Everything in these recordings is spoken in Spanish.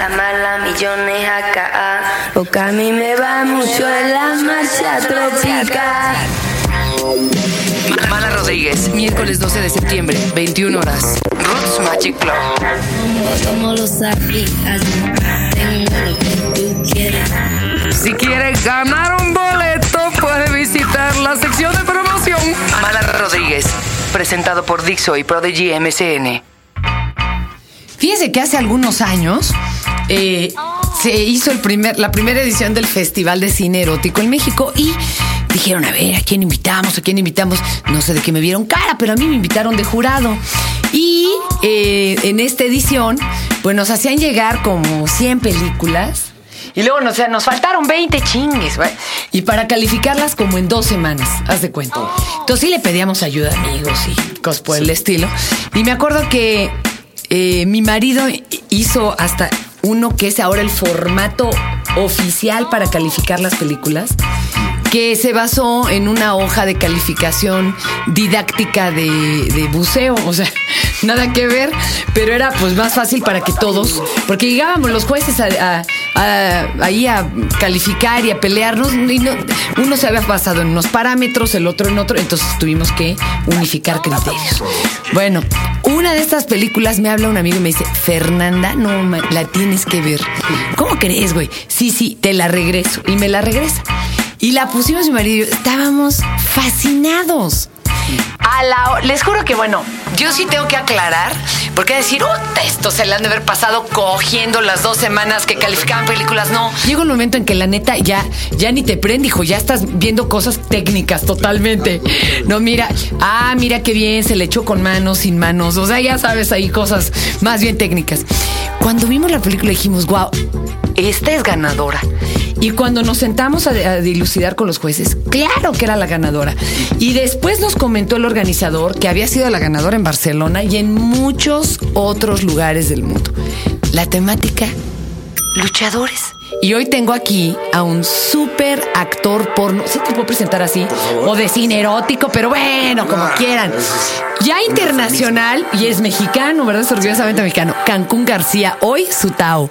La mala millones acá. Lo que a mí me va mucho en la marcha tropical. Mala Rodríguez, Miércoles 12 de septiembre, 21 horas. Roots Magic Club. Como los africanos. Tengo lo que tú quieres. Si quieres ganar un boleto, puede visitar la sección de promoción. Mala Rodríguez, presentado por Dixo y Prodigy MCN. Fíjese que hace algunos años eh, se hizo el primer, la primera edición del Festival de Cine Erótico en México y dijeron, a ver, ¿a quién invitamos? ¿A quién invitamos? No sé de qué me vieron cara, pero a mí me invitaron de jurado. Y eh, en esta edición, pues nos hacían llegar como 100 películas. Y luego nos, nos faltaron 20 chingues, güey. Y para calificarlas como en dos semanas, haz de cuenta. Entonces sí le pedíamos ayuda a amigos y cosas por el estilo. Y me acuerdo que eh, mi marido hizo hasta uno que es ahora el formato oficial para calificar las películas, que se basó en una hoja de calificación didáctica de, buceo, o sea, nada que ver, pero era pues más fácil para que todos, porque llegábamos los jueces a, ahí a calificar y a pelearnos, y no- uno se había basado en unos parámetros, el otro en otro, entonces tuvimos que unificar criterios. Bueno, una de estas películas me habla un amigo y me dice, Fernanda, no, la tienes que ver. ¿Cómo crees, güey? Sí, sí, te la regreso. Y me la regresa. Y la pusimos mi marido. y Estábamos fascinados. A la, les juro que, bueno, yo sí tengo que aclarar, porque decir, "Uta, esto se le han de haber pasado cogiendo las dos semanas que calificaban películas, no. Llega un momento en que la neta ya, ya ni te prende, hijo, ya estás viendo cosas técnicas totalmente. No, mira, ah, mira qué bien, se le echó con manos, sin manos, o sea, ya sabes, ahí cosas más bien técnicas. Cuando vimos la película dijimos, wow, esta es ganadora. Y cuando nos sentamos a, a dilucidar con los jueces, claro que era la ganadora. Y después nos comentó el organizador que había sido la ganadora en Barcelona y en muchos otros lugares del mundo. La temática, luchadores. Y hoy tengo aquí a un súper actor porno. Sí te puedo presentar así. O de cine erótico, pero bueno, como quieran. Ya internacional y es mexicano, ¿verdad? Es orgullosamente mexicano. Cancún García, hoy su Tao.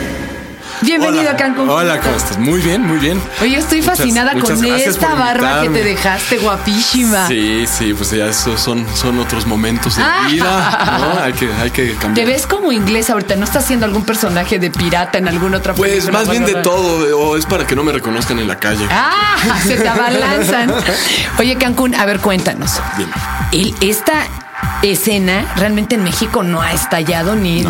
Bienvenido a Cancún. Hola, ¿cómo estás? Muy bien, muy bien. Oye, estoy fascinada muchas con esta barba que te dejaste, guapísima. Sí, sí, pues ya esos son, son otros momentos de Ah. vida, ¿no? Hay que, hay que Te cambiar. ves como inglés ahorita, ¿no estás haciendo algún personaje de pirata en alguna otra Pues película? más bien de todo, o es para que no me reconozcan en la calle. Ah, se te abalanzan. Oye, Cancún, a ver, cuéntanos. Dime. El- esta escena realmente en México no ha estallado ni.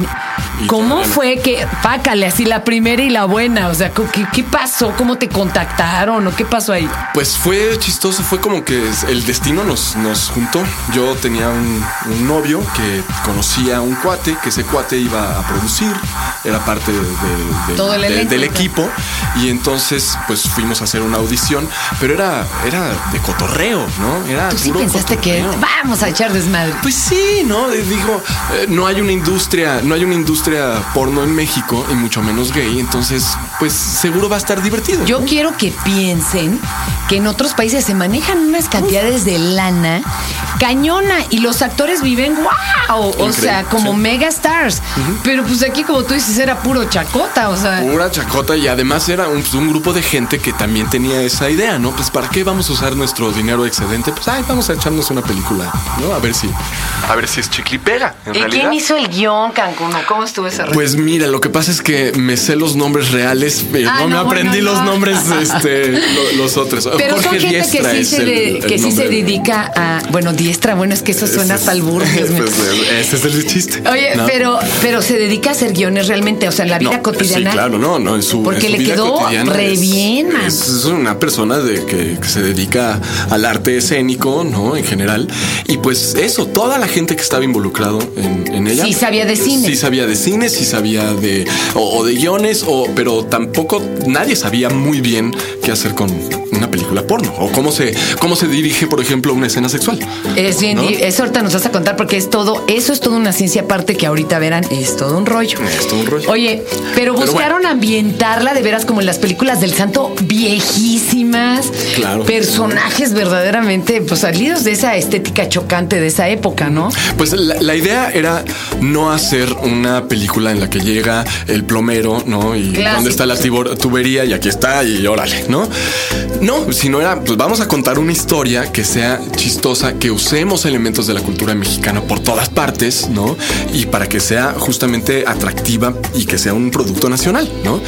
¿Cómo fue que, pácale, así la primera y la buena? O sea, ¿qué, qué pasó? ¿Cómo te contactaron o qué pasó ahí? Pues fue chistoso, fue como que el destino nos, nos juntó. Yo tenía un, un novio que conocía a un cuate, que ese cuate iba a producir, era parte de- de- de- Todo el del equipo. Y entonces, pues fuimos a hacer una audición, pero era, era de cotorreo, ¿no? Era ¿Tú sí pensaste que cotorreo. vamos a echar desmadre? Pues sí, ¿no? Digo, eh, no hay una industria, no hay una industria porno en México y mucho menos gay, entonces, pues seguro va a estar divertido. Yo ¿no? quiero que piensen que en otros países se manejan unas cantidades de lana cañona y los actores viven wow, o sea, como sí. mega stars. Pero pues aquí, como tú dices, era puro chacota, o sea. Pura chacota y además era un, pues, un grupo de gente que también tenía esa idea, ¿no? Pues ¿para qué vamos a usar nuestro dinero excedente? Pues ay, vamos a echarnos una película, ¿no? A ver si, a ver si es chicle y pega. En ¿Y realidad. quién hizo el guion, Cancún? ¿O ¿Cómo estuvo ese rollo? Pues mira, lo que pasa es que me sé los nombres reales, pero Ah, no, me no, aprendí los no. nombres, este, lo- los otros. Pero son Jorge gente Diestra que sí, se, el- de- el que sí se dedica a. Bueno, diestra, bueno, es que eso suena hasta es- al burro. Pues, ese es el chiste. Oye, ¿no? pero, pero se dedica a hacer guiones realmente, o sea, en la vida No, cotidiana. Sí, claro, no, no, en su, Porque en su le vida quedó re es- bien. Es, es una persona de que, que se dedica al arte escénico, ¿no? En general. Y pues eso, toda la gente que estaba involucrado en, en ella. Sí sabía de cine. Sí sabía de cine, sí sabía de. o, o de guiones, o, pero tampoco nadie sabía muy bien qué hacer con una película porno. O cómo se, cómo se dirige, por ejemplo, una escena sexual. Es bien, ¿no? eso ahorita nos vas a contar porque es todo, eso es toda una ciencia aparte que ahorita verán, es todo un rollo. Es todo un rollo. Oye, pero Pero buscaron ambientarla de veras como en las películas del santo viejísimas. Claro. Personajes verdaderamente, pues salidos de esa estética chocante de esa época, ¿no? Pues la, la idea era no hacer una película en la que llega el plomero, ¿no? Y Clásico. dónde está la tubería y aquí está y órale, ¿no? No, sino era, pues vamos a contar una historia que sea chistosa, que usemos elementos de la cultura mexicana por todas partes, ¿no? Y para que sea justamente atractiva y que sea un producto nacional, ¿no?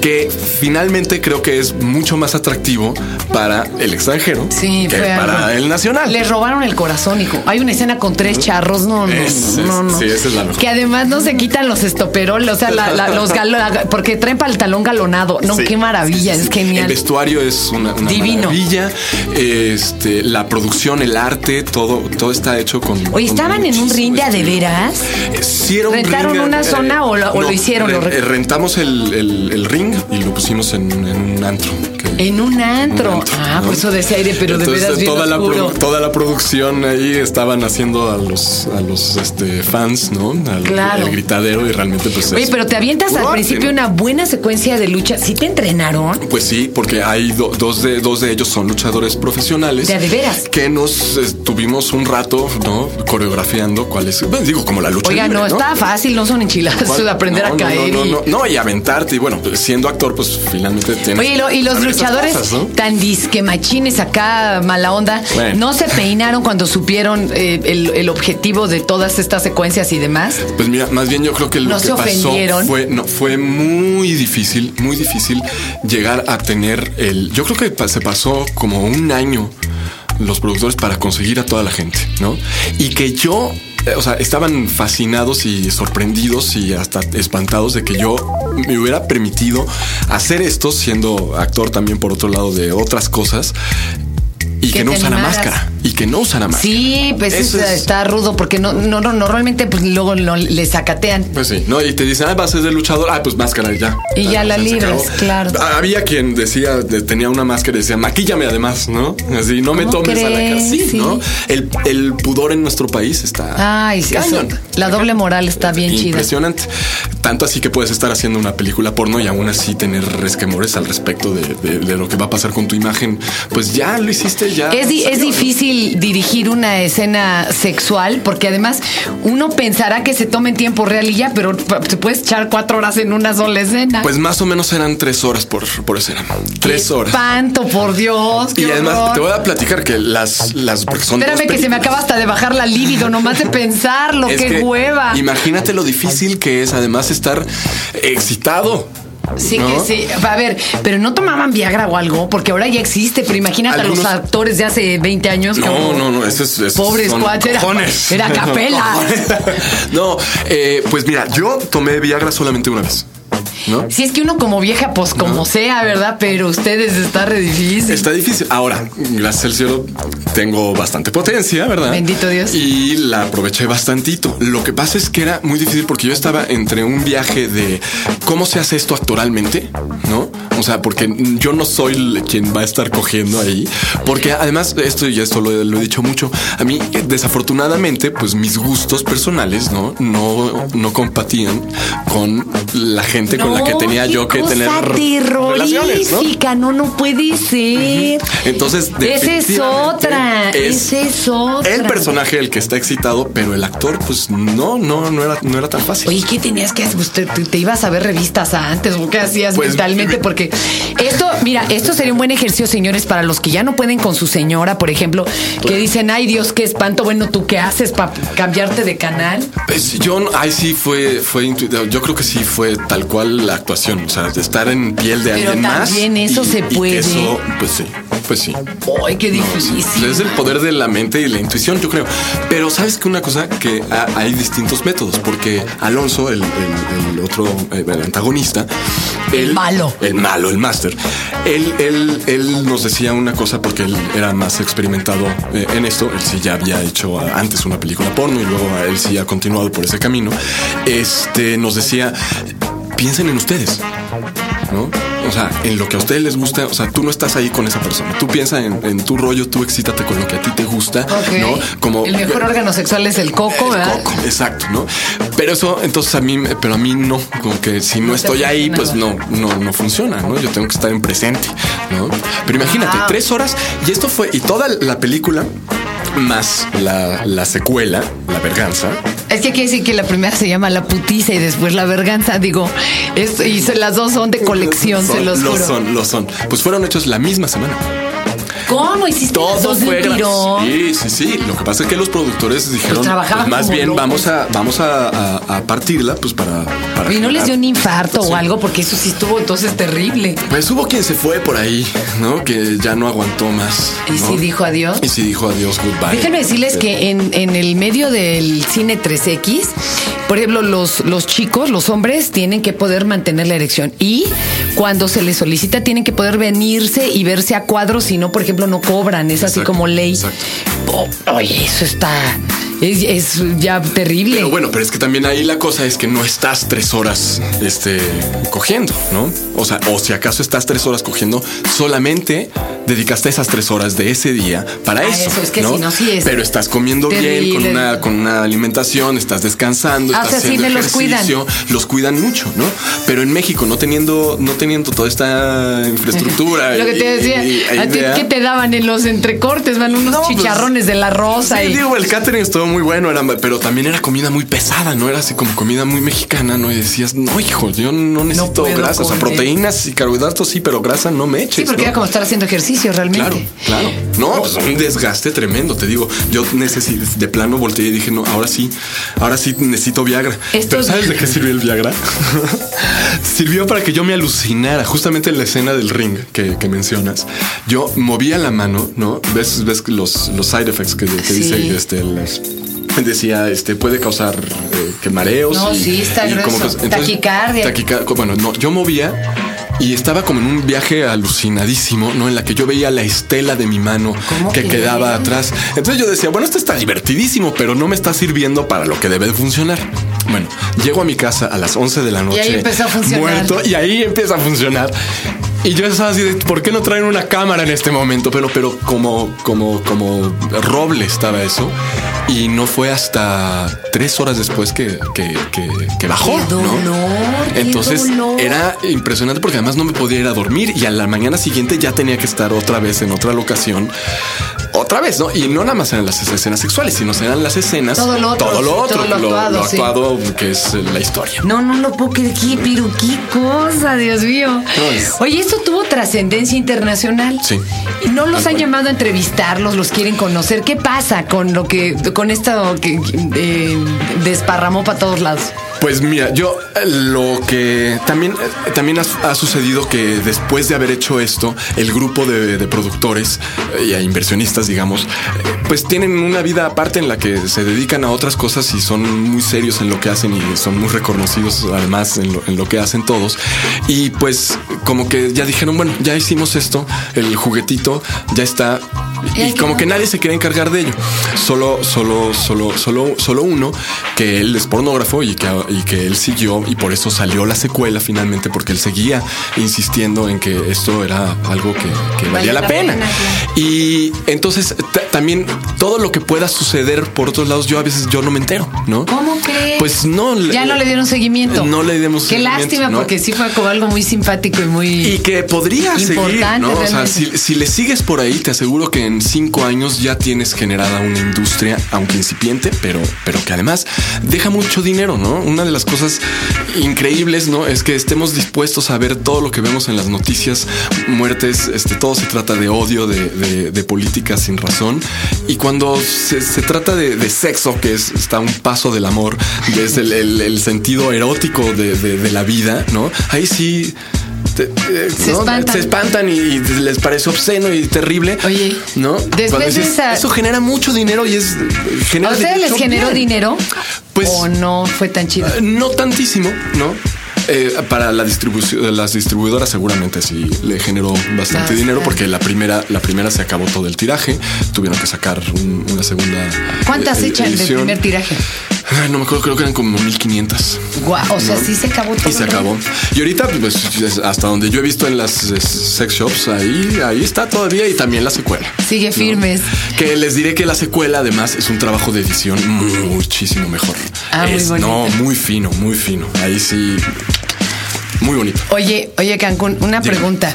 Que finalmente creo que es mucho más atractivo para el extranjero Sí, que para algo. el nacional. Le robaron el corazón, hijo. Hay una escena con tres charros, no, no, Es- no, sí, esa es la mejor. Que además no se quitan los estoperoles, o sea, la- la- los galo- porque traen pantalón galonado. No, Sí, qué maravilla, sí, es genial. El vestuario es una, una Divino. maravilla. Este, la producción, el arte, todo, todo está hecho con. Oye, con ¿estaban en un ring de de veras? Sí, era un ¿Rentaron una eh, zona o lo- o lo hicieron? re- Lo re- rentamos el, el- el ring y lo pusimos en, en un antro. que- En un antro. un antro, ah, por eso decía aire, pero de Entonces, veras bien toda la, oscuro. toda la producción ahí estaban haciendo los, a los este, fans, ¿no? Al, Claro. al gritadero y realmente pues Oye, es pero te avientas al principio ¿no? una buena secuencia de lucha. ¿Sí te entrenaron? Pues sí, porque hay do- dos, de, dos de ellos son luchadores profesionales. ¿De de veras? Que nos estuvimos un rato, ¿no? Coreografiando cuáles. Bueno, digo, como la lucha. Oiga, libre, no, está fácil, no son enchiladas ¿Cuál? de aprender No, a no, caer. No, no, y- no, no, y aventarte. Y bueno, pues, siendo actor, pues finalmente tienes. Oye, y, lo- y los luchadores cosas, ¿no? tan disque machines acá, mala onda, Bueno. ¿no se peinaron cuando supieron eh, el, el objetivo de todas estas secuencias y demás? Pues mira, más bien yo creo que lo ¿No que se pasó ofendieron? fue, no, fue muy difícil, muy difícil llegar a tener el. Yo creo que se pasó como un año los productores para conseguir a toda la gente, ¿no? Y que yo. eh, O sea, estaban fascinados y sorprendidos y hasta espantados de que yo me hubiera permitido hacer esto siendo actor también por otro lado de otras cosas y Que que, no usara animaras. máscara y que no usara máscara. Sí, pues Eso es- es- está rudo porque no, no, no, normalmente pues luego lo- le sacatean. Pues sí, no, y te dicen, ah, vas a ser de luchador, ah, pues máscara y ya. Y ya la acabó. claro. Ah, Había quien decía, de- tenía una máscara y decía, maquíllame además, ¿no? Así, no me ¿Cómo tomes a la cara. Sí, Sí. ¿no? El, el pudor en nuestro país está. Ay, sí, eso- la doble moral está bien chida. Impresionante. Tanto así que puedes estar haciendo una película porno y aún así tener resquemores al respecto de, de- de lo que va a pasar con tu imagen. Pues ya lo hiciste, ya. Es, es ¿no? Difícil dirigir una escena sexual porque además uno pensará que se toma en tiempo real y ya, pero te puedes echar cuatro horas en una sola escena. Pues más o menos eran tres horas por, por escena. Tres Qué horas. Espanto, por Dios. Y además horror. te voy a platicar que las, las porque son Espérame que se me acaba hasta de bajar la libido, nomás de pensarlo, Es qué que hueva. Imagínate lo difícil que es además estar excitado. Sí, ¿no? que sí. A ver, pero no tomaban Viagra o algo, porque ahora ya existe, pero imagínate a los actores de hace 20 años. No, como- no, no, eso es. eso Pobres cuates, era- cojones. era a capela. No, eh, pues mira, yo tomé Viagra solamente una vez. ¿No? Si es que uno como vieja, pues como sea, ¿verdad? Pero ustedes está re difícil. Está difícil. Ahora, gracias al cielo, tengo bastante potencia, ¿verdad? Bendito Dios. Y la aproveché bastantito. Lo que pasa es que era muy difícil porque yo estaba entre un viaje de cómo se hace esto actualmente, ¿no? O sea, porque yo no soy quien va a estar cogiendo ahí. Porque además, esto y esto lo, lo he dicho mucho, a mí eh, desafortunadamente, pues mis gustos personales, ¿no? No, no compatían con la gente con la que tenía yo que tener relaciones, ¿no? no, no puede ser. Entonces, Esa es otra, esa es otra. El personaje el que está excitado, pero el actor, pues no, no, no era, no era tan fácil. Oye, ¿qué tenías que hacer? Usted te, te ibas a ver revistas antes o qué hacías Pues, mentalmente? Porque esto, mira, esto sería un buen ejercicio, señores, para los que ya no pueden con su señora, por ejemplo, que dicen, ay Dios, qué espanto. Bueno, ¿tú qué haces para cambiarte de canal? Pues, yo, ay, sí fue, fue, intu- yo creo que sí fue tal cual la actuación, o sea, de estar en piel de Pero alguien más. también eso se puede. eso, pues sí, pues sí. Ay, qué No, sí, difícil. es el poder de la mente y la intuición, yo creo. Pero sabes que una cosa que ha- hay distintos métodos, porque Alonso, el, el- el otro, eh, el antagonista, él- malo. el malo, el máster, él, él, él nos decía una cosa porque él era más experimentado eh, en esto. Él sí ya había hecho ah, antes una película porno y luego él sí ha continuado por ese camino. Este nos decía, piensen en ustedes. ¿no? O sea, en lo que a ustedes les gusta, o sea, tú no estás ahí con esa persona. Tú piensas en, en tu rollo, tú excítate con lo que a ti te gusta. ¿no? Como el mejor órgano sexual es el coco, el ¿verdad? coco, exacto, ¿no? Pero eso, entonces a mí, pero a mí no, como que si no estoy ahí, pues no, no, no funciona, ¿no? Yo tengo que estar en presente, ¿no? Pero imagínate, Wow. tres horas y esto fue, y toda la película más la, la secuela, La Verganza, Es que quiere decir que la primera se llama La Putiza y después La Verganza. Digo, es, y se- las dos son de colección, se Son- los lo juro. son, lo son. Pues fueron hechos la misma semana. ¿Cómo hiciste Todo fue tirón? Sí, sí, sí. Lo que pasa es que los productores dijeron, trabajaban pues, más bien locos. vamos a vamos a, a- a partirla, pues para, para Y no les dio un infarto o algo, porque eso sí estuvo entonces terrible. Pues hubo quien se fue por ahí, ¿no? Que ya no aguantó más. Y sí dijo adiós. Y sí dijo adiós, goodbye. Déjenme decirles que en, en el medio del cine 3X, por ejemplo, los, los chicos, los hombres, tienen que poder mantener la erección. Y cuando se les solicita, tienen que poder venirse y verse a cuadros, si no, por ejemplo, no cobran. Es así como ley. exacto. Oh, oye, eso está. Es, es ya terrible. Pero bueno, pero es que también ahí la cosa es que no estás tres horas este, cogiendo, ¿no? O sea, o si acaso estás tres horas cogiendo, solamente dedicaste esas tres horas de ese día para Ah, eso. eso, es que si no, sí es Pero estás comiendo bien, con una, con una alimentación, estás descansando, Ah, o estás sea, sí haciendo me los cuidan. ejercicio, los cuidan mucho, ¿no? Pero en México, no teniendo, no teniendo toda esta infraestructura. Lo que te decía, y- y ¿a ti idea, qué te daban en los entrecortes? Van unos No, pues, chicharrones de la rosa Sí, y. digo, el catering estuvo muy bueno, era, pero también era comida muy pesada, ¿no? Era así como comida muy mexicana, ¿no? Y decías, no, hijo, yo no necesito puedo grasa, o sea, proteínas y carbohidratos sí, pero grasa no me eches. Sí, porque ¿no? era como estar haciendo ejercicio realmente. Claro, claro. No, pues un desgaste tremendo, te digo. Yo necesito, de plano volteé y dije, no, ahora sí, ahora sí necesito Viagra. Pero ¿sabes de qué sirvió el Viagra? sirvió para que yo me alucinara, justamente en la escena del ring que, que mencionas. Yo movía la mano, ¿no? ¿Ves, ves los, los side effects que, que Sí. dice este, las- decía, este puede causar eh, que mareos. No, y- sí, está y como Taquicardia. taquica- bueno, no, yo movía y estaba como en un viaje alucinadísimo, ¿no? En la que yo veía la estela de mi mano ¿Cómo que que? quedaba atrás. Entonces yo decía, bueno, esto está divertidísimo, pero no me está sirviendo para lo que debe de funcionar. Bueno, llego a mi casa a las 11 de la noche. ahí empezó a funcionar. Muerto, y ahí empieza a funcionar. Y yo estaba así de, ¿por qué no traen una cámara en este momento? Pero, pero como, como, como roble estaba eso. Y no fue hasta tres horas después que, que, que, que bajó. Qué dolor, ¿no? qué Entonces dolor. era impresionante porque además no me podía ir a dormir y a la mañana siguiente ya tenía que estar otra vez en otra locación. Otra vez, ¿no? Y no nada más eran las escenas sexuales, sino eran las escenas. Todo lo otro, Todo lo otro. todo lo lo, actuado, lo sí. actuado que es la historia. No, no lo puedo creer, pero qué cosa, Dios mío. No, Oye, esto tuvo trascendencia internacional. Sí. Y no los han llamado a entrevistarlos, los quieren conocer. ¿Qué pasa con lo que, con esto que eh, desparramó para todos lados? Pues mira, yo eh, lo que también, eh, también ha, sucedido que después de haber hecho esto, el grupo de, productores a inversionistas, digamos, pues tienen una vida aparte en la que se dedican a otras cosas y son muy serios en lo que hacen y son muy reconocidos además en lo, en lo que hacen todos. Y pues como que ya dijeron, bueno, ya hicimos esto, el juguetito ya está. Y como que nadie se quiere encargar de ello. Solo, solo, solo, solo, solo uno que él es pornógrafo y que, y que él siguió y por eso salió la secuela finalmente porque él seguía insistiendo en que esto era algo que, que valía la, la pena. pena. Y entonces ta- también todo lo que pueda suceder por otros lados, yo a veces yo no me entero, ¿no? ¿Cómo crees? Pues no. Ya no le dieron seguimiento. No le dimos Qué seguimiento, lástima, ¿no? porque sí fue como algo muy simpático y muy. Y que podría seguir, Importante, ¿no? O sea, si, si le sigues por ahí, te aseguro que en cinco años ya tienes generada una industria, aunque incipiente, pero, pero que además deja mucho dinero, ¿no? Una de las cosas increíbles, ¿no? Es que estemos dispuestos a ver todo lo que vemos en las noticias, muertes, este, todo se trata de odio, de, de, de política sin razón. Y cuando se, se trata de, de sexo, que es, está un paso del amor, desde el, el- el sentido erótico de, de- de la vida, ¿no? Ahí sí te- eh, Se ¿no? espantan. Se espantan y, y les parece obsceno y terrible. Oye, ¿no? después Cuando de esa- Eso genera mucho dinero y es. Genera ¿A ustedes les generó bien". dinero? Pues- ¿O no fue tan chido? Eh, No tantísimo, ¿no? Eh, para la distribución, las distribuidoras seguramente sí le generó bastante Ah, dinero porque la primera, la primera se acabó todo el tiraje. Tuvieron que sacar un- una segunda. ¿Cuántas eh, echan del primer tiraje? Ay, no me acuerdo, creo que eran como 1500. Guau, o sea, ¿no? sí se acabó todo. Y se acabó. Y ahorita, pues, es- hasta donde yo he visto en las sex shops, ahí, ahí está todavía y también la secuela. Sigue ¿no? firmes. Que les diré que la secuela, además, es un trabajo de edición muchísimo mejor. Ah, Es-. No, muy fino, muy fino. Ahí sí, muy bonito. Oye, oye, Cancún, una pregunta.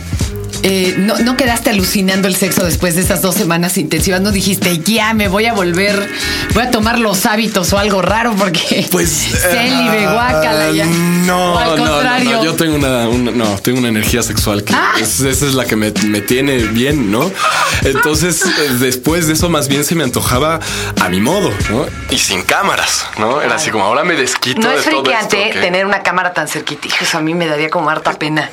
Eh, ¿no, ¿No quedaste alucinando el sexo después de estas dos semanas intensivas? ¿No dijiste, ya me voy a volver, voy a tomar los hábitos o algo raro porque Pues. célibe, ah, guácala ya? No, O al no, no, contrario. no, Yo tengo una, una- no, tengo una energía sexual que Ah. es- esa es la que me, me tiene bien, ¿no? Entonces, después de eso, más bien se me antojaba a mi modo, ¿no? Y sin cámaras, ¿no? Era así como ahora me desquito No de es friqueante tener una cámara tan cerquita. Hijos, a mí me daría como harta pena.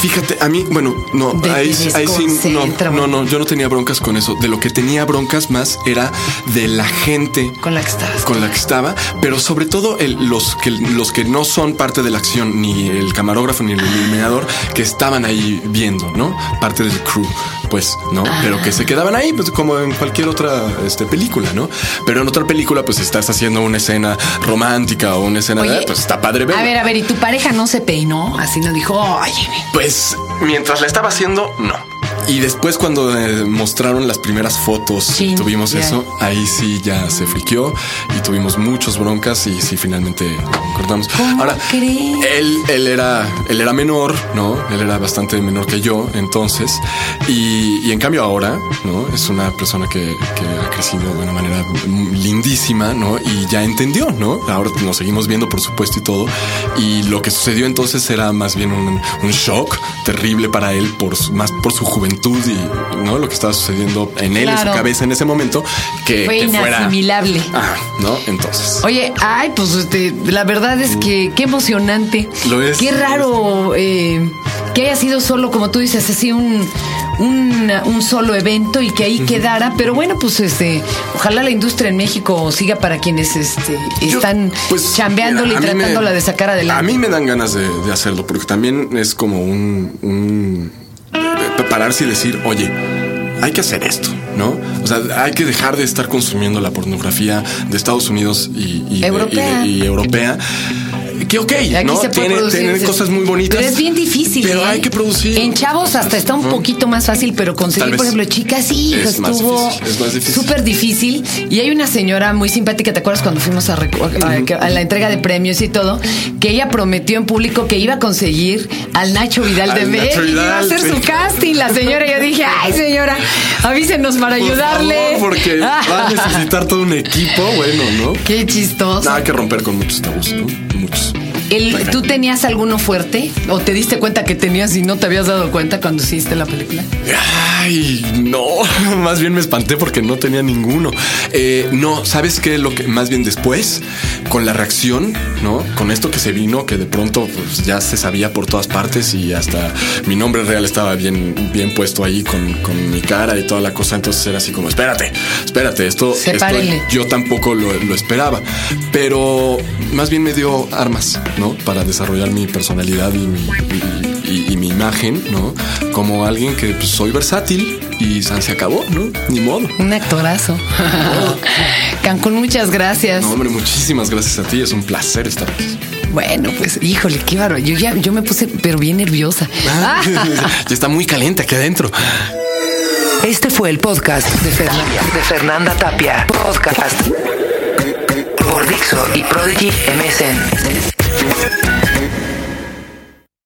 Fíjate, a mí, bueno, no, ahí, ahí sí, no, no, no, yo no tenía broncas con eso. De lo que tenía broncas más era de la gente Con la que estabas. con la que estaba, pero sobre todo el- los, que, los que no son parte de la acción, ni el camarógrafo ni el iluminador, que estaban ahí viendo, ¿no? Parte del crew, pues, ¿no? Ah. Pero que se quedaban ahí, pues como en cualquier otra este, película, ¿no? Pero en otra película, pues estás haciendo una escena romántica o una escena Oye, de, pues está padre verla. A ver, a ver, ¿y tu pareja no se peinó? Así no dijo, oye, Pues mientras la estaba haciendo, no. Y después cuando eh, mostraron las primeras fotos y Chin, tuvimos ya. eso, ahí sí ya se friqueó y tuvimos muchos broncas y sí finalmente cortamos. ¿Cómo Ahora, crees? él, él era, él era menor, ¿no? Él era bastante menor que yo entonces. Y, y en cambio ahora, ¿no? Es una persona que, que ha crecido de una manera lindísima, ¿no? Y ya entendió, ¿no? Ahora nos seguimos viendo, por supuesto, y todo. Y lo que sucedió entonces era más bien un, un shock terrible para él por su, más por su juventud y, ¿no? Lo que estaba sucediendo en él, en su cabeza en ese momento, que, Fue que fuera... Ah, ¿no? Entonces... Oye, ay, pues este, la verdad es que qué emocionante. Lo es. Qué raro eh, que haya sido solo, como tú dices, así un, un, un solo evento y que ahí quedara. Pero bueno, pues este, ojalá la industria en México siga para quienes este, Yo, están pues, chambeándola y mira, me- tratándola de sacar adelante. A mí me dan ganas de, de hacerlo, porque también es como un, un pararse y decir, oye, hay que hacer esto, ¿no? O sea, hay que dejar de estar consumiendo la pornografía de Estados Unidos y, y- Europea. y- y europea. Que ok, Aquí ¿no? se puede Tiene, producir, tienen sí. cosas muy bonitas. Pero es bien difícil. Pero ¿eh? hay que producir. En chavos hasta está un poquito más fácil, pero conseguir, por ejemplo, chicas, sí, Es más estuvo difícil. súper difícil. Y hay una señora muy simpática, ¿te acuerdas cuando fuimos a, recu- a- a la entrega de premios y todo? Que ella prometió en público que iba a conseguir al Nacho Vidal de Nacho y iba a hacer sí. su casting. La señora, yo dije, ay, señora, avísenos para Por ayudarle. favor, porque va a necesitar todo un equipo, bueno, ¿no? Qué chistoso. Nada que romper con muchos tabús, ¿no? Muchos. El- ¿Tú tenías alguno fuerte? ¿O te diste cuenta que tenías y no te habías dado cuenta cuando hiciste la película? Ay, no, más bien me espanté porque no tenía ninguno. Eh, no, ¿sabes qué? Lo que más bien después, con la reacción, ¿no? Con esto que se vino, que de pronto pues, ya se sabía por todas partes y hasta mi nombre real estaba bien, bien puesto ahí con, con mi cara y toda la cosa. Entonces era así como, espérate, espérate, esto, esto yo tampoco lo, lo esperaba. Pero más bien me dio armas, ¿no? Para desarrollar mi personalidad y mi, y- y- y mi imagen, ¿no? Como alguien que pues, soy versátil y se acabó, ¿no? Ni modo. Un actorazo. Cancún, muchas gracias. No, hombre, muchísimas gracias a ti. Es un placer estar aquí. Bueno, pues, híjole, qué bárbaro. Yo ya, yo me puse, pero bien nerviosa. ya está muy caliente aquí adentro. Este fue el podcast de Fernanda, de Fernanda Tapia. Podcast por Dixo y Prodigy MSN. Música